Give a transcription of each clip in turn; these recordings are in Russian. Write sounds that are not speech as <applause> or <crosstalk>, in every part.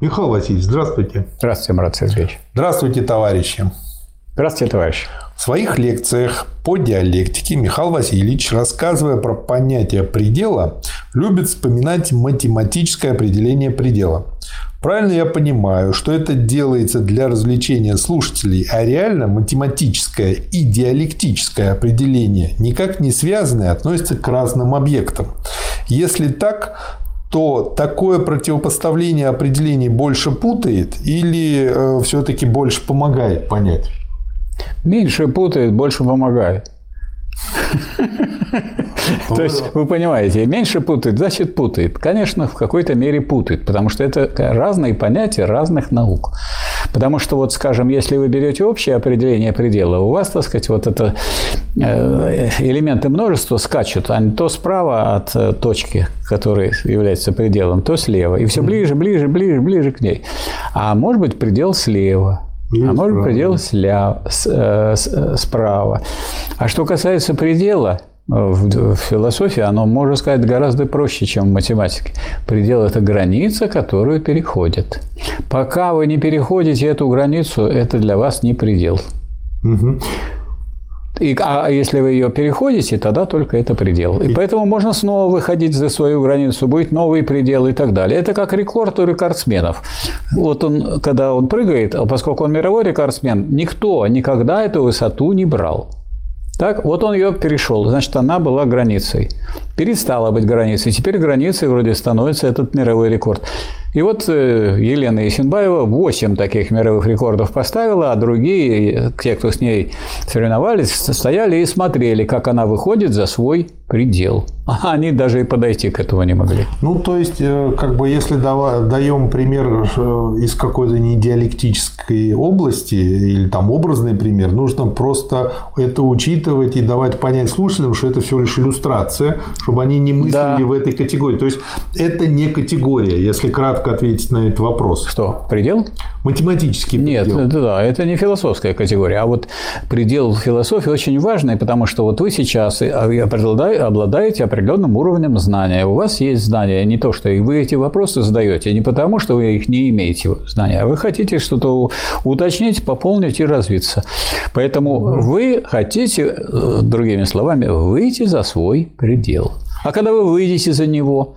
Михаил Васильевич, здравствуйте. Здравствуйте, Марат Сергеевич. Здравствуйте, товарищи. Здравствуйте, товарищ. В своих лекциях по диалектике Михаил Васильевич, рассказывая про понятие предела, любит вспоминать математическое определение предела. Правильно я понимаю, что это делается для развлечения слушателей, а реально математическое и диалектическое определение никак не связаны и относятся к разным объектам. Если так, то такое противопоставление определений больше путает или э, все-таки больше помогает понять? Меньше путает, больше помогает. <laughs> То есть, вы понимаете, меньше путает, значит путает. Конечно, в какой-то мере путает, потому что это разные понятия разных наук. Потому что, вот, скажем, если вы берете общее определение предела, у вас, так сказать, вот это элементы множества скачут, они то справа от э, точки, которая является пределом, то слева. И все ближе, ближе, ближе, ближе к ней. А может быть, предел слева. И а может быть, предел сля, с, э, с, справа. А что касается предела, в философии оно, можно сказать, гораздо проще, чем в математике. Предел – это граница, которую переходят. Пока вы не переходите эту границу, это для вас не предел. Угу. И, а если вы ее переходите, тогда только это предел. И поэтому можно снова выходить за свою границу, будет новый предел и так далее. Это как рекорд у рекордсменов. Вот он, когда он прыгает, а поскольку он мировой рекордсмен, никто никогда эту высоту не брал. Так, вот он ее перешел, значит, она была границей. Перестала быть границей. Теперь границей вроде становится этот мировой рекорд. И вот э, Елена Есенбаева 8 таких мировых рекордов поставила, а другие, те, кто с ней соревновались, стояли и смотрели, как она выходит за свой предел. А <laughs> они даже и подойти к этому не могли. Ну, то есть, э, как бы, если даем пример э, из какой-то недиалектической области или там образный пример, нужно просто это учитывать и давать понять слушателям, что это всего лишь иллюстрация, чтобы они не мыслили да. в этой категории. То есть, это не категория, если кратко ответить на этот вопрос. Что, предел? Математический предел. Нет, это, да, это не философская категория. А вот предел философии очень важный, потому что вот вы сейчас обладаете определенным уровнем знания. У вас есть знания, не то, что вы эти вопросы задаете не потому, что вы их не имеете знания, а вы хотите что-то уточнить, пополнить и развиться. Поэтому вы хотите, э, другими словами, выйти за свой предел. А когда вы выйдете за него,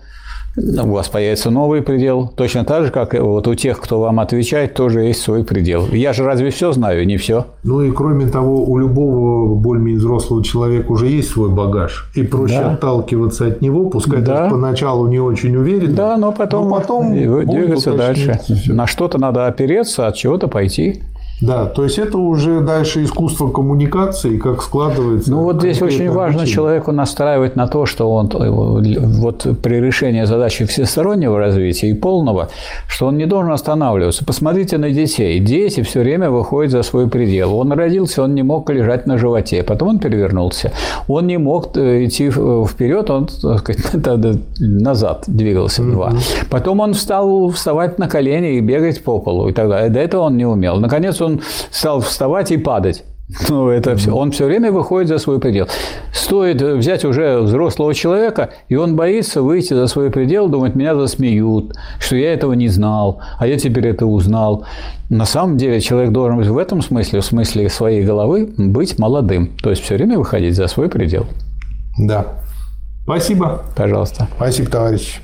у вас появится новый предел. Точно так же, как вот у тех, кто вам отвечает, тоже есть свой предел. Я же разве все знаю? Не все. Ну и кроме того, у любого более-менее взрослого человека уже есть свой багаж. И проще да. отталкиваться от него, пускай да. поначалу не очень уверен. Да, но потом, но потом двигаться дальше. На что-то надо опереться, от чего-то пойти. Да, то есть это уже дальше искусство коммуникации, как складывается. Ну вот здесь очень важно человеку настраивать на то, что он вот при решении задачи всестороннего развития и полного, что он не должен останавливаться. Посмотрите на детей. Дети все время выходят за свой предел. Он родился, он не мог лежать на животе, потом он перевернулся. Он не мог э, идти вперед, он так сказать, <laughs> назад двигался два. Потом он стал вставать на колени и бегать по полу и так далее. До этого он не умел. Наконец он он стал вставать и падать. Ну, это все. Он все время выходит за свой предел. Стоит взять уже взрослого человека, и он боится выйти за свой предел, думает, меня засмеют, что я этого не знал, а я теперь это узнал. На самом деле человек должен быть в этом смысле, в смысле своей головы, быть молодым. То есть все время выходить за свой предел. Да. Спасибо. Пожалуйста. Спасибо, товарищ.